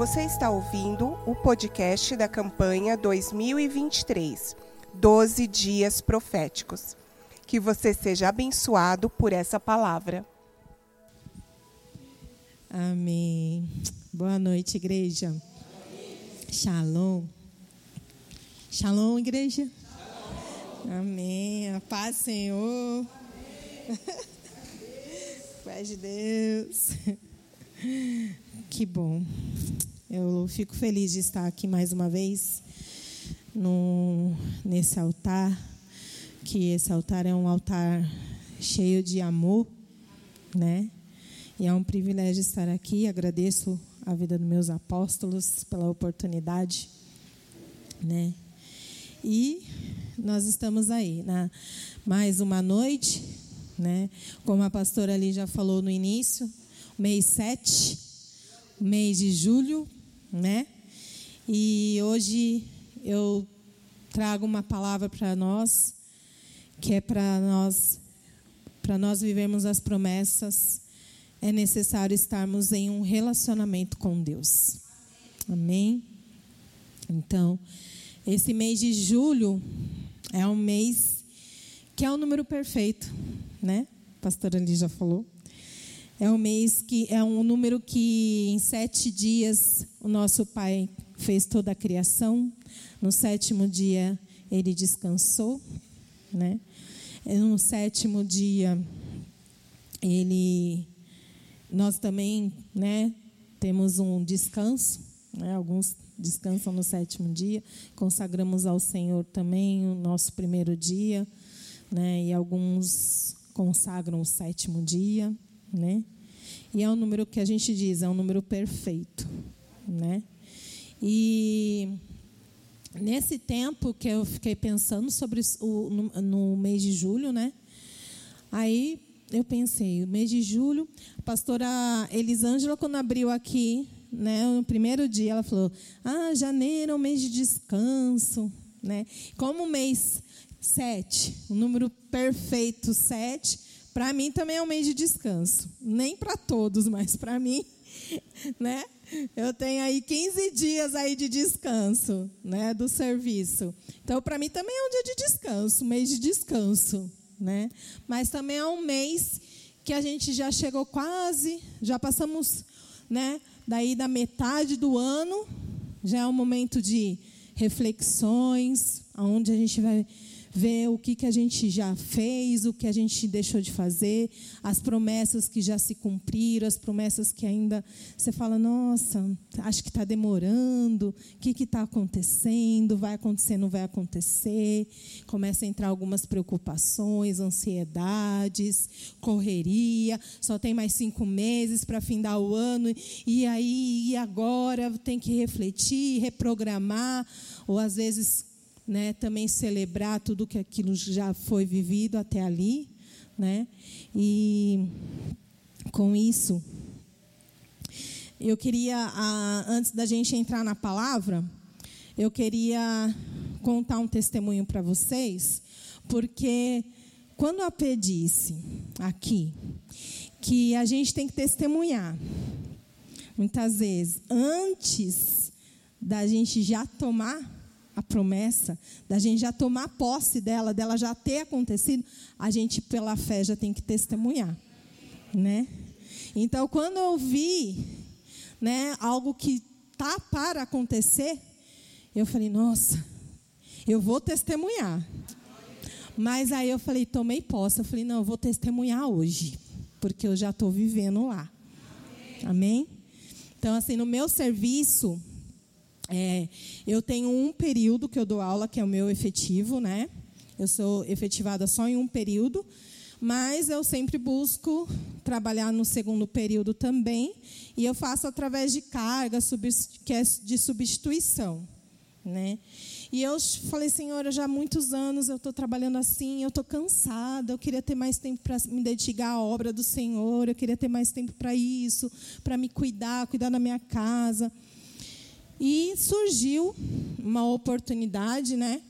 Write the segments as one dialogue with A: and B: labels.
A: Você está ouvindo o podcast da campanha 2023, 12 Dias Proféticos. Que você seja abençoado por essa palavra.
B: Amém. Boa noite, igreja. Shalom. Shalom, igreja. Amém. A paz, Senhor. Paz de Deus. Que bom. Eu fico feliz de estar aqui mais uma vez no, nesse altar, que esse altar é um altar cheio de amor, né? E é um privilégio estar aqui. Agradeço a vida dos meus apóstolos pela oportunidade, né? E nós estamos aí, na mais uma noite, né? Como a pastora ali já falou no início, mês 7, mês de julho, né? E hoje eu trago uma palavra para nós, que é para nós para nós vivermos as promessas, é necessário estarmos em um relacionamento com Deus. Amém. Então, esse mês de julho é um mês que é o número perfeito, né? A pastora ali já falou. É um mês que é um número que em sete dias o nosso Pai fez toda a criação. No sétimo dia ele descansou, né? No sétimo dia ele, nós também, né? Temos um descanso, né? Alguns descansam no sétimo dia. Consagramos ao Senhor também o nosso primeiro dia, né? E alguns consagram o sétimo dia né? E é um número que a gente diz, é um número perfeito, né? E nesse tempo que eu fiquei pensando sobre o no, no mês de julho, né? Aí eu pensei, o mês de julho, a pastora Elisângela, quando abriu aqui, né, no primeiro dia, ela falou: Ah, janeiro é um mês de descanso. Né? Como o mês sete, o número perfeito sete, para mim também é um mês de descanso. Nem para todos, mas para mim, né? Eu tenho aí 15 dias aí de descanso, né, do serviço. Então, para mim também é um dia de descanso, um mês de descanso, né? Mas também é um mês que a gente já chegou quase, já passamos, né, daí da metade do ano, já é um momento de reflexões, onde a gente vai ver o que, que a gente já fez, o que a gente deixou de fazer, as promessas que já se cumpriram, as promessas que ainda você fala, nossa, acho que está demorando, o que está acontecendo, vai acontecer, não vai acontecer. Começa a entrar algumas preocupações, ansiedades, correria, só tem mais cinco meses para findar o ano, e aí, e agora tem que refletir, reprogramar, ou às vezes né, também celebrar tudo que aquilo já foi vivido até ali, né? E com isso, eu queria, antes da gente entrar na palavra, eu queria contar um testemunho para vocês, porque quando a AP disse aqui que a gente tem que testemunhar, muitas vezes, antes da gente já tomar a promessa, da gente já tomar posse dela, dela já ter acontecido, a gente pela fé já tem que testemunhar, né? Então, quando eu vi, né, algo que tá para acontecer, eu falei, nossa, eu vou testemunhar. Mas aí eu falei, tomei posse, eu falei, não, eu vou testemunhar hoje, porque eu já estou vivendo lá. Amém? Então, assim, no meu serviço, é, eu tenho um período que eu dou aula, que é o meu efetivo, né? Eu sou efetivada só em um período, mas eu sempre busco trabalhar no segundo período também, e eu faço através de carga, que é de substituição, né? E eu falei, Senhora, já há muitos anos eu estou trabalhando assim, eu estou cansada, eu queria ter mais tempo para me dedicar à obra do Senhor, eu queria ter mais tempo para isso, para me cuidar, cuidar da minha casa. E surgiu uma oportunidade, né?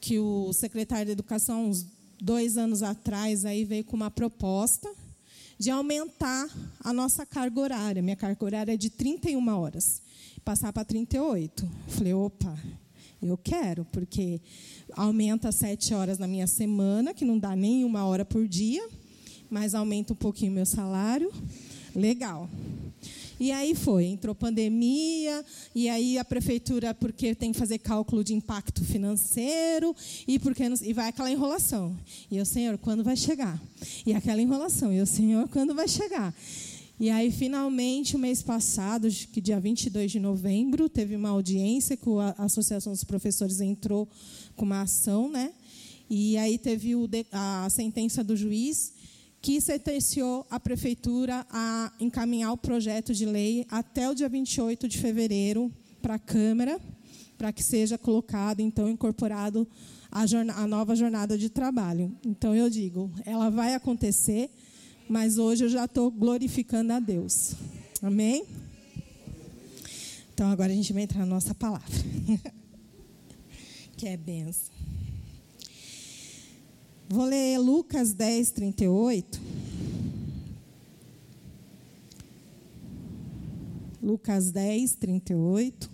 B: Que o secretário de Educação, uns dois anos atrás, aí veio com uma proposta de aumentar a nossa carga horária. Minha carga horária é de 31 horas. passar para 38. Falei, opa, eu quero, porque aumenta sete horas na minha semana, que não dá nem uma hora por dia, mas aumenta um pouquinho meu salário. Legal. E aí foi, entrou pandemia, e aí a prefeitura, porque tem que fazer cálculo de impacto financeiro, e porque e vai aquela enrolação. E eu, Senhor, quando vai chegar? E aquela enrolação. E eu, Senhor, quando vai chegar? E aí, finalmente, o mês passado, que dia 22 de novembro, teve uma audiência que a Associação dos Professores entrou com uma ação, né? E aí teve a sentença do juiz que sentenciou a prefeitura a encaminhar o projeto de lei até o dia 28 de fevereiro para a Câmara, para que seja colocado, então, incorporado a, a nova jornada de trabalho. Então, eu digo, ela vai acontecer mas hoje eu já estou glorificando a Deus. Amém? Então agora a gente vai entrar na nossa palavra, que é benção. Vou ler Lucas 10, 38. Lucas 10, 38.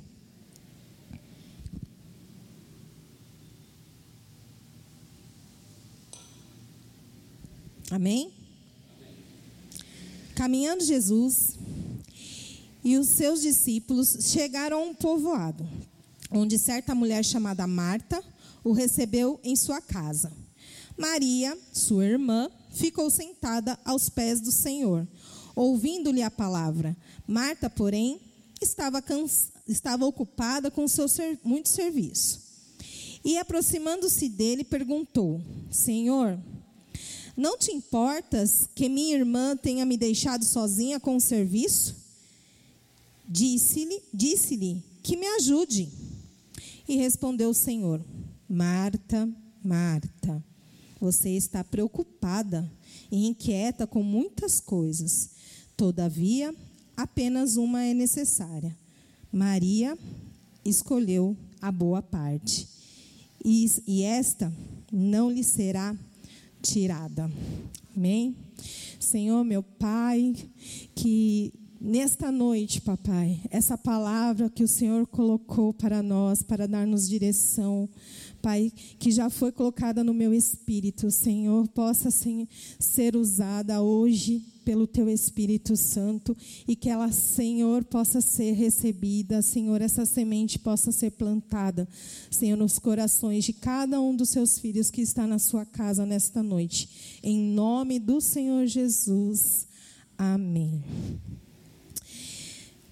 B: Amém? Caminhando Jesus e os seus discípulos chegaram a um povoado, onde certa mulher chamada Marta o recebeu em sua casa. Maria, sua irmã, ficou sentada aos pés do Senhor, ouvindo-lhe a palavra. Marta, porém, estava, estava ocupada com seu ser... muito serviço. E aproximando-se dele, perguntou: Senhor, não te importas que minha irmã tenha me deixado sozinha com o serviço? Disse-lhe disse que me ajude. E respondeu o Senhor: Marta, Marta, você está preocupada e inquieta com muitas coisas. Todavia, apenas uma é necessária. Maria escolheu a boa parte, e, e esta não lhe será tirada. Amém? Senhor, meu Pai, que nesta noite, papai, essa palavra que o Senhor colocou para nós, para dar-nos direção, Pai, que já foi colocada no meu espírito, Senhor, possa ser usada hoje pelo teu Espírito Santo e que ela, Senhor, possa ser recebida, Senhor, essa semente possa ser plantada, Senhor, nos corações de cada um dos seus filhos que está na sua casa nesta noite. Em nome do Senhor Jesus. Amém.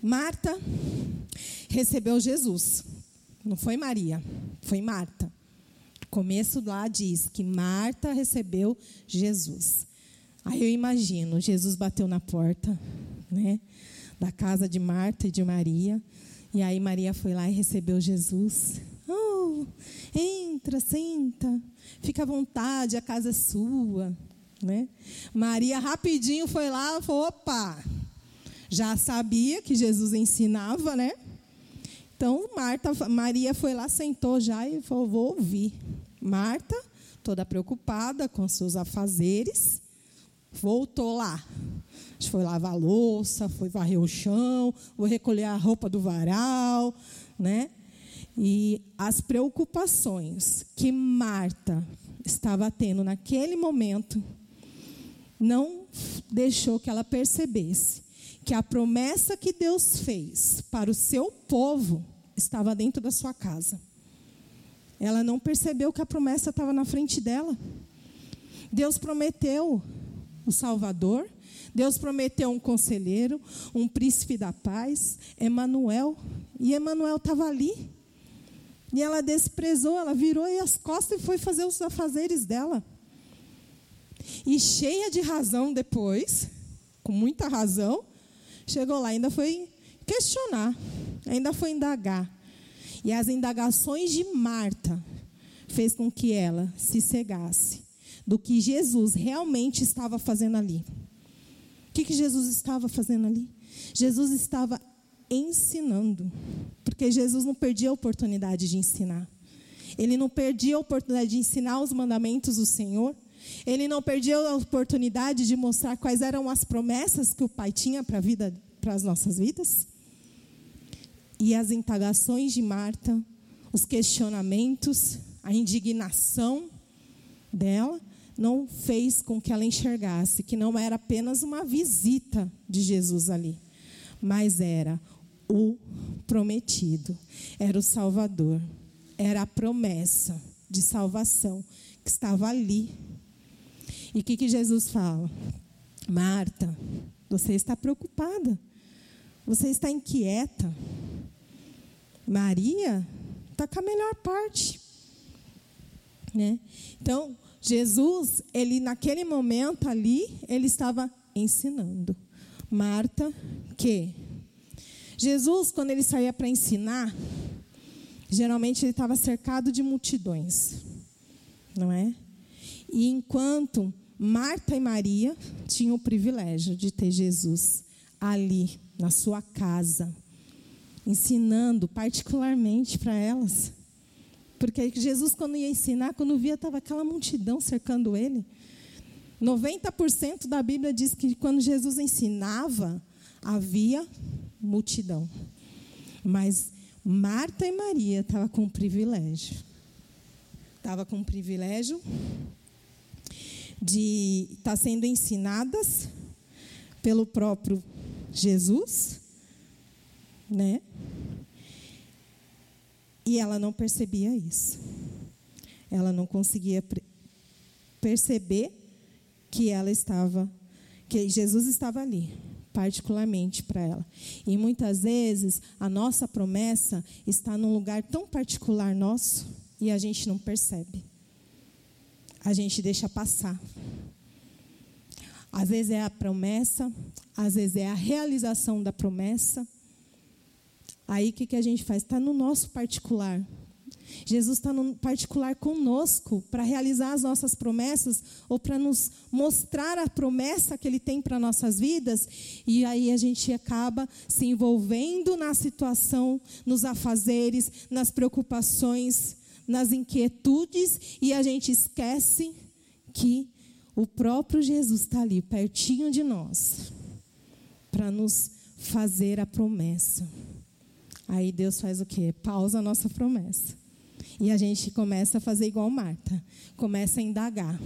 B: Marta recebeu Jesus. Não foi Maria, foi Marta. Começo lá diz que Marta recebeu Jesus. Aí eu imagino, Jesus bateu na porta, né, da casa de Marta e de Maria, e aí Maria foi lá e recebeu Jesus. Oh, entra, senta, fica à vontade, a casa é sua, né? Maria rapidinho foi lá falou: opa, já sabia que Jesus ensinava, né? Então Marta, Maria foi lá, sentou já e falou: vou ouvir. Marta, toda preocupada com seus afazeres, Voltou lá. Foi lavar a louça, foi varrer o chão, foi recolher a roupa do varal, né? E as preocupações que Marta estava tendo naquele momento não deixou que ela percebesse que a promessa que Deus fez para o seu povo estava dentro da sua casa. Ela não percebeu que a promessa estava na frente dela. Deus prometeu o Salvador. Deus prometeu um conselheiro, um príncipe da paz, Emanuel, e Emanuel estava ali. E ela desprezou, ela virou as costas e foi fazer os afazeres dela. E cheia de razão depois, com muita razão, chegou lá, ainda foi questionar, ainda foi indagar. E as indagações de Marta fez com que ela se cegasse do que Jesus realmente estava fazendo ali. O que, que Jesus estava fazendo ali? Jesus estava ensinando, porque Jesus não perdia a oportunidade de ensinar. Ele não perdia a oportunidade de ensinar os mandamentos do Senhor. Ele não perdia a oportunidade de mostrar quais eram as promessas que o Pai tinha para a vida, para as nossas vidas. e as indagações de Marta, os questionamentos, a indignação dela, não fez com que ela enxergasse que não era apenas uma visita de Jesus ali, mas era o prometido, era o Salvador, era a promessa de salvação que estava ali. E o que, que Jesus fala? Marta, você está preocupada, você está inquieta. Maria está com a melhor parte. Né? Então, Jesus, ele naquele momento ali, ele estava ensinando. Marta, que Jesus, quando ele saía para ensinar, geralmente ele estava cercado de multidões, não é? E enquanto Marta e Maria tinham o privilégio de ter Jesus ali na sua casa, ensinando particularmente para elas. Porque Jesus, quando ia ensinar, quando via, estava aquela multidão cercando ele. 90% da Bíblia diz que quando Jesus ensinava, havia multidão. Mas Marta e Maria estavam com privilégio. Estava com privilégio de estar tá sendo ensinadas pelo próprio Jesus, né? E ela não percebia isso. Ela não conseguia perceber que ela estava, que Jesus estava ali, particularmente para ela. E muitas vezes a nossa promessa está num lugar tão particular nosso e a gente não percebe. A gente deixa passar. Às vezes é a promessa, às vezes é a realização da promessa Aí o que, que a gente faz? Está no nosso particular. Jesus está no particular conosco para realizar as nossas promessas ou para nos mostrar a promessa que Ele tem para nossas vidas. E aí a gente acaba se envolvendo na situação, nos afazeres, nas preocupações, nas inquietudes e a gente esquece que o próprio Jesus está ali, pertinho de nós, para nos fazer a promessa. Aí Deus faz o quê? Pausa a nossa promessa. E a gente começa a fazer igual Marta. Começa a indagar.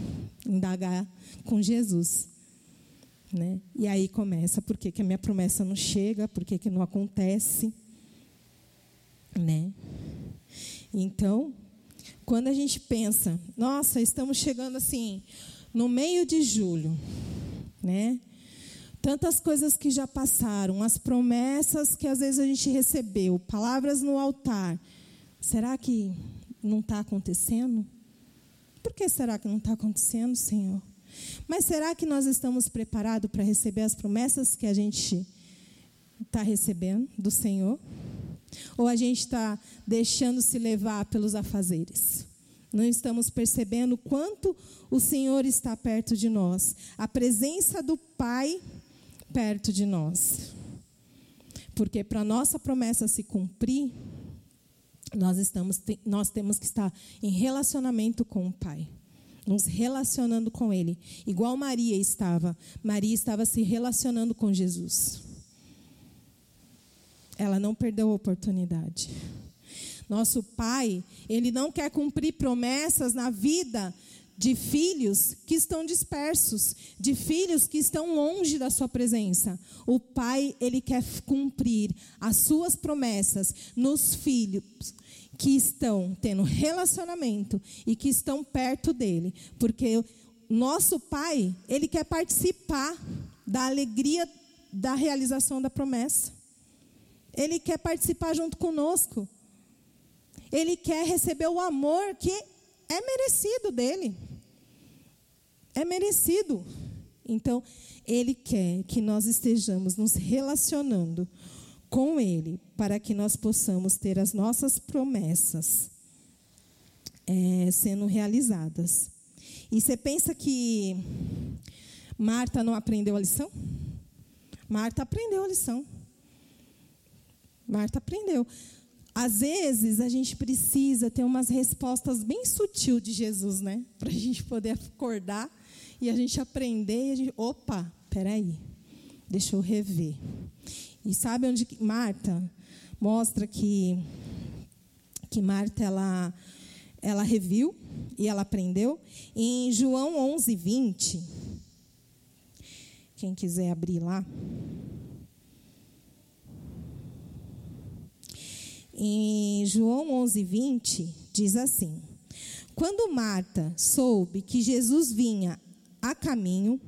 B: Indagar com Jesus. Né? E aí começa, por que, que a minha promessa não chega? Por que, que não acontece? Né? Então, quando a gente pensa, nossa, estamos chegando assim, no meio de julho, né? Tantas coisas que já passaram, as promessas que às vezes a gente recebeu, palavras no altar. Será que não está acontecendo? Por que será que não está acontecendo, Senhor? Mas será que nós estamos preparados para receber as promessas que a gente está recebendo do Senhor? Ou a gente está deixando se levar pelos afazeres? Não estamos percebendo quanto o Senhor está perto de nós. A presença do Pai perto de nós. Porque para nossa promessa se cumprir, nós, estamos, nós temos que estar em relacionamento com o Pai, nos relacionando com Ele, igual Maria estava. Maria estava se relacionando com Jesus. Ela não perdeu a oportunidade. Nosso Pai, Ele não quer cumprir promessas na vida de filhos que estão dispersos, de filhos que estão longe da sua presença. O pai, ele quer cumprir as suas promessas nos filhos que estão tendo relacionamento e que estão perto dele, porque nosso pai, ele quer participar da alegria da realização da promessa. Ele quer participar junto conosco. Ele quer receber o amor que é merecido dele. É merecido. Então, Ele quer que nós estejamos nos relacionando com Ele, para que nós possamos ter as nossas promessas é, sendo realizadas. E você pensa que Marta não aprendeu a lição? Marta aprendeu a lição. Marta aprendeu. Às vezes a gente precisa ter umas respostas bem sutil de Jesus, né? Para a gente poder acordar e a gente aprender e a gente, opa, peraí, deixa eu rever. E sabe onde Marta? mostra que que Marta ela ela reviu e ela aprendeu. Em João 11, 20, quem quiser abrir lá. Em João 11, 20, diz assim: Quando Marta soube que Jesus vinha a caminho,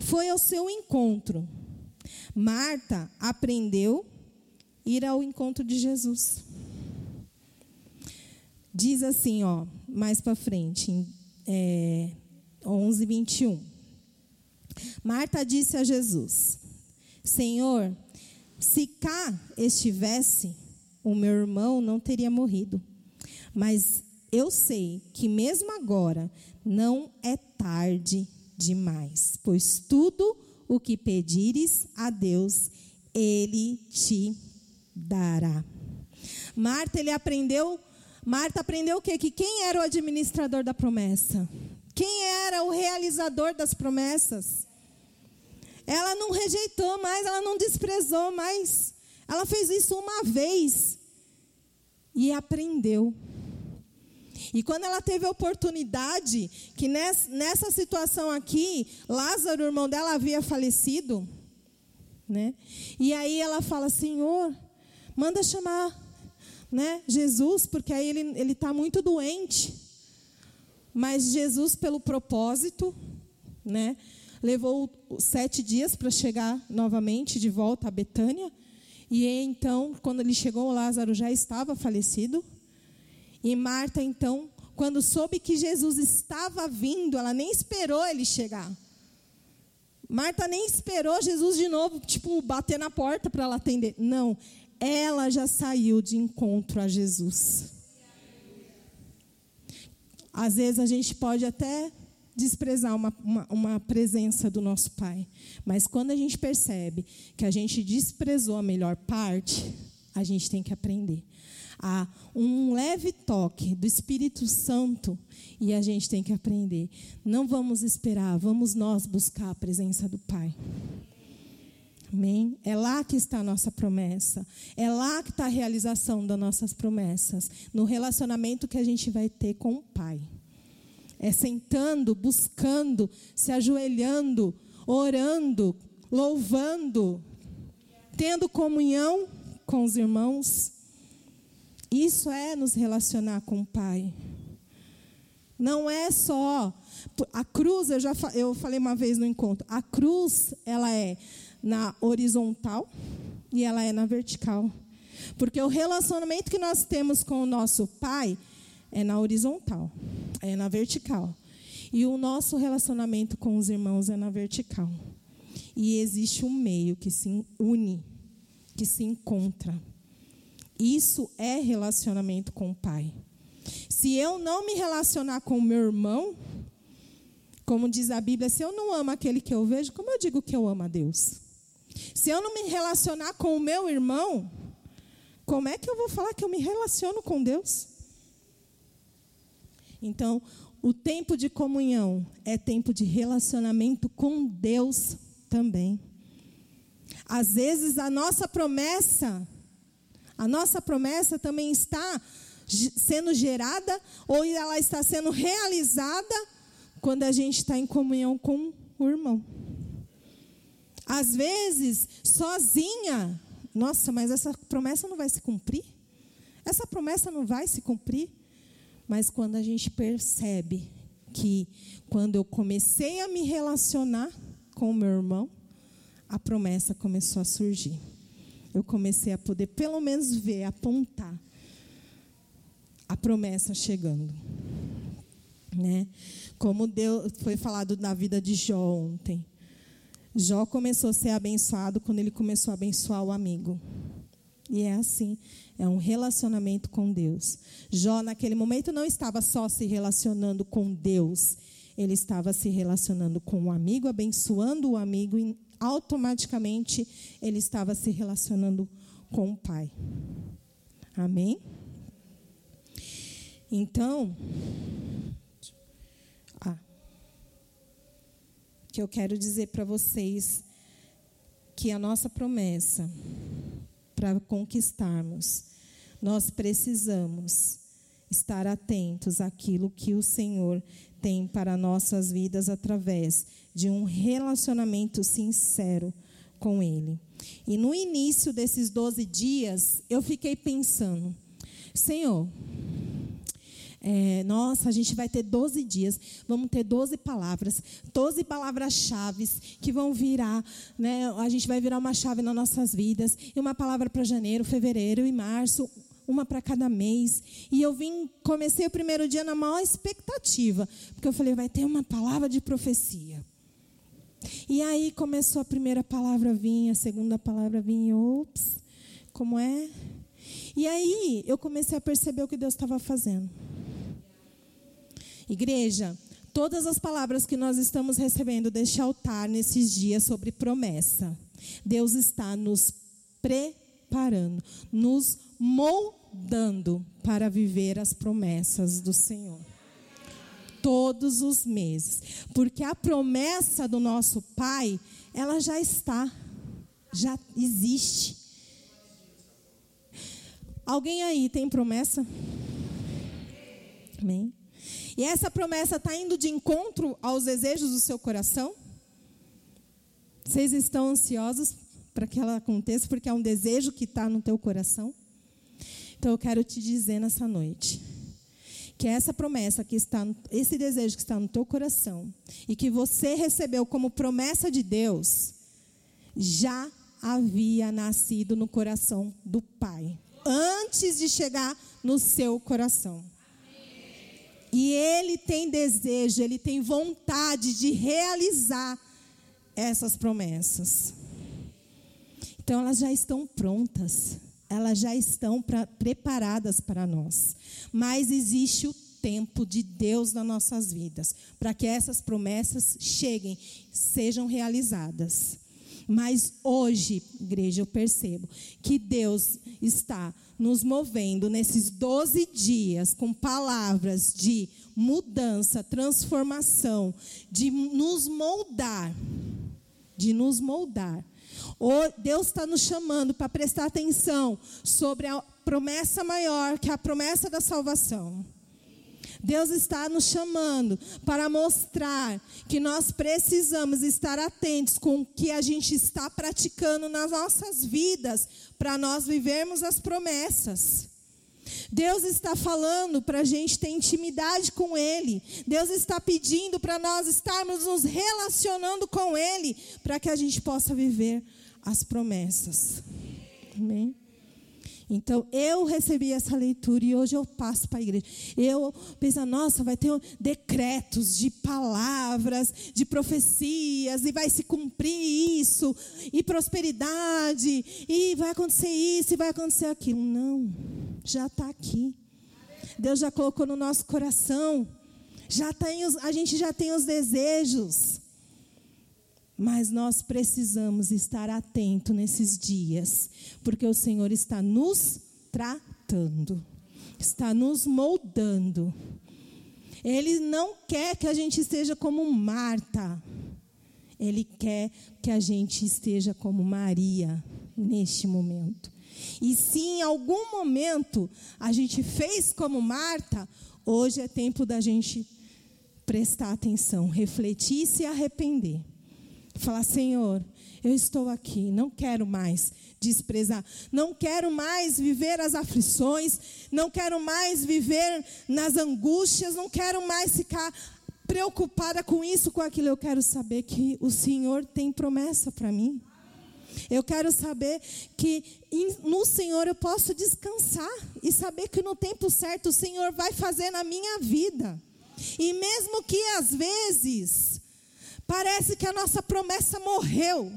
B: foi ao seu encontro. Marta aprendeu ir ao encontro de Jesus. Diz assim, ó, mais para frente, em é, 11, 21. Marta disse a Jesus: Senhor, se cá estivesse, o meu irmão não teria morrido. Mas eu sei que mesmo agora não é tarde demais, pois tudo o que pedires a Deus, ele te dará. Marta, ele aprendeu, Marta aprendeu o quê? Que quem era o administrador da promessa? Quem era o realizador das promessas? Ela não rejeitou mais, ela não desprezou mais. Ela fez isso uma vez e aprendeu. E quando ela teve a oportunidade, que nessa situação aqui, Lázaro, o irmão dela, havia falecido, né? E aí ela fala: Senhor, manda chamar né, Jesus, porque aí ele está muito doente. Mas Jesus, pelo propósito, né, levou sete dias para chegar novamente de volta a Betânia. E então, quando ele chegou, Lázaro já estava falecido. E Marta, então, quando soube que Jesus estava vindo, ela nem esperou ele chegar. Marta nem esperou Jesus de novo, tipo, bater na porta para ela atender. Não, ela já saiu de encontro a Jesus. Às vezes a gente pode até desprezar uma, uma, uma, presença do nosso Pai. Mas quando a gente percebe que a gente desprezou a melhor parte, a gente tem que aprender. Há um leve toque do Espírito Santo e a gente tem que aprender. Não vamos esperar, vamos nós buscar a presença do Pai. Amém? É lá que está a nossa promessa. É lá que está a realização das nossas promessas. No relacionamento que a gente vai ter com o Pai. É sentando, buscando, se ajoelhando, orando, louvando, tendo comunhão com os irmãos. Isso é nos relacionar com o Pai. Não é só a cruz, eu já eu falei uma vez no encontro, a cruz ela é na horizontal e ela é na vertical. Porque o relacionamento que nós temos com o nosso Pai é na horizontal, é na vertical. E o nosso relacionamento com os irmãos é na vertical. E existe um meio que se une, que se encontra. Isso é relacionamento com o Pai. Se eu não me relacionar com o meu irmão, como diz a Bíblia, se eu não amo aquele que eu vejo, como eu digo que eu amo a Deus? Se eu não me relacionar com o meu irmão, como é que eu vou falar que eu me relaciono com Deus? Então, o tempo de comunhão é tempo de relacionamento com Deus também. Às vezes a nossa promessa, a nossa promessa também está sendo gerada ou ela está sendo realizada quando a gente está em comunhão com o irmão. Às vezes, sozinha, nossa, mas essa promessa não vai se cumprir? Essa promessa não vai se cumprir? Mas quando a gente percebe que quando eu comecei a me relacionar com o meu irmão, a promessa começou a surgir. Eu comecei a poder pelo menos ver, apontar a promessa chegando. Né? Como Deus foi falado na vida de Jó ontem. Jó começou a ser abençoado quando ele começou a abençoar o amigo. E é assim, é um relacionamento com Deus. Jó, naquele momento, não estava só se relacionando com Deus, ele estava se relacionando com o amigo, abençoando o amigo, e automaticamente ele estava se relacionando com o Pai. Amém? Então, ah, que eu quero dizer para vocês que a nossa promessa para conquistarmos, nós precisamos estar atentos àquilo que o Senhor tem para nossas vidas através de um relacionamento sincero com Ele. E no início desses 12 dias, eu fiquei pensando, Senhor, é, nossa, a gente vai ter 12 dias, vamos ter 12 palavras, 12 palavras-chave que vão virar, né? A gente vai virar uma chave nas nossas vidas, e uma palavra para janeiro, fevereiro e março, uma para cada mês. E eu vim, comecei o primeiro dia na maior expectativa, porque eu falei, vai ter uma palavra de profecia. E aí começou a primeira palavra a vir, a segunda palavra a vir, ops, como é? E aí eu comecei a perceber o que Deus estava fazendo. Igreja, todas as palavras que nós estamos recebendo deste altar nesses dias sobre promessa, Deus está nos preparando, nos moldando para viver as promessas do Senhor. Todos os meses, porque a promessa do nosso Pai, ela já está, já existe. Alguém aí tem promessa? Amém? E essa promessa está indo de encontro aos desejos do seu coração? Vocês estão ansiosos para que ela aconteça, porque é um desejo que está no teu coração? Então eu quero te dizer nessa noite que essa promessa que está, esse desejo que está no teu coração e que você recebeu como promessa de Deus, já havia nascido no coração do Pai, antes de chegar no seu coração. E ele tem desejo, ele tem vontade de realizar essas promessas. Então elas já estão prontas, elas já estão pra, preparadas para nós. Mas existe o tempo de Deus nas nossas vidas, para que essas promessas cheguem, sejam realizadas. Mas hoje, igreja, eu percebo que Deus está nos movendo nesses 12 dias com palavras de mudança, transformação, de nos moldar, de nos moldar. Deus está nos chamando para prestar atenção sobre a promessa maior, que é a promessa da salvação. Deus está nos chamando para mostrar que nós precisamos estar atentos com o que a gente está praticando nas nossas vidas, para nós vivermos as promessas. Deus está falando para a gente ter intimidade com Ele. Deus está pedindo para nós estarmos nos relacionando com Ele, para que a gente possa viver as promessas. Amém? Então, eu recebi essa leitura e hoje eu passo para a igreja. Eu penso, nossa, vai ter decretos de palavras, de profecias, e vai se cumprir isso, e prosperidade, e vai acontecer isso, e vai acontecer aquilo. Não, já está aqui. Deus já colocou no nosso coração. Já tem os, a gente já tem os desejos. Mas nós precisamos estar atento nesses dias, porque o Senhor está nos tratando, está nos moldando. Ele não quer que a gente esteja como Marta. Ele quer que a gente esteja como Maria neste momento. E se em algum momento a gente fez como Marta, hoje é tempo da gente prestar atenção, refletir e se arrepender. Falar, Senhor, eu estou aqui, não quero mais desprezar, não quero mais viver as aflições, não quero mais viver nas angústias, não quero mais ficar preocupada com isso, com aquilo. Eu quero saber que o Senhor tem promessa para mim. Eu quero saber que no Senhor eu posso descansar e saber que no tempo certo o Senhor vai fazer na minha vida. E mesmo que às vezes Parece que a nossa promessa morreu.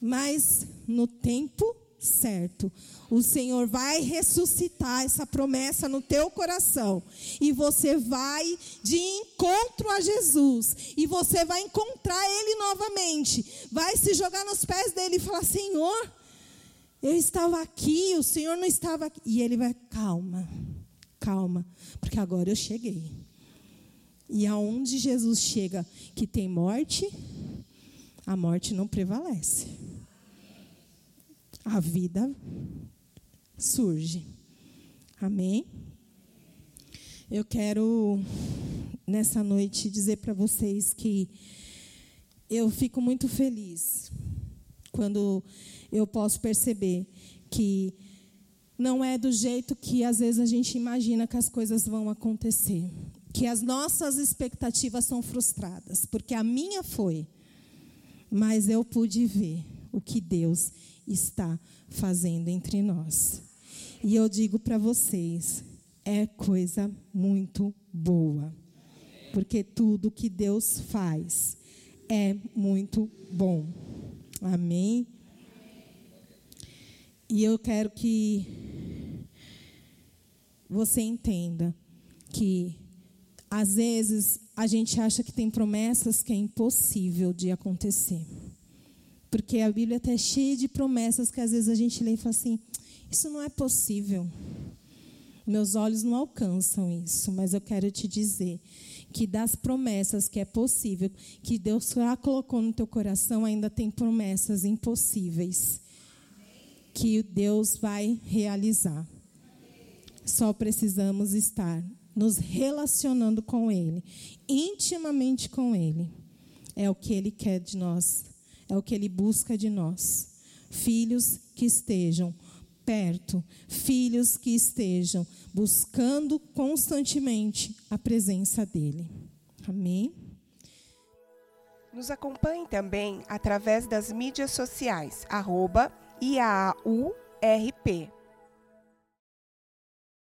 B: Mas no tempo certo, o Senhor vai ressuscitar essa promessa no teu coração. E você vai de encontro a Jesus. E você vai encontrar Ele novamente. Vai se jogar nos pés dele e falar: Senhor, eu estava aqui, o Senhor não estava aqui. E ele vai, calma, calma, porque agora eu cheguei. E aonde Jesus chega que tem morte, a morte não prevalece. a vida surge. Amém? Eu quero, nessa noite, dizer para vocês que eu fico muito feliz quando eu posso perceber que não é do jeito que às vezes a gente imagina que as coisas vão acontecer. Que as nossas expectativas são frustradas, porque a minha foi. Mas eu pude ver o que Deus está fazendo entre nós. E eu digo para vocês, é coisa muito boa. Porque tudo que Deus faz é muito bom. Amém? E eu quero que você entenda que às vezes a gente acha que tem promessas que é impossível de acontecer. Porque a Bíblia está cheia de promessas que às vezes a gente lê e fala assim: isso não é possível. Meus olhos não alcançam isso, mas eu quero te dizer que das promessas que é possível, que Deus já colocou no teu coração, ainda tem promessas impossíveis que Deus vai realizar. Só precisamos estar nos relacionando com Ele, intimamente com Ele. É o que Ele quer de nós, é o que Ele busca de nós. Filhos que estejam perto, filhos que estejam buscando constantemente a presença dEle. Amém?
A: Nos acompanhe também através das mídias sociais, arroba IAURP.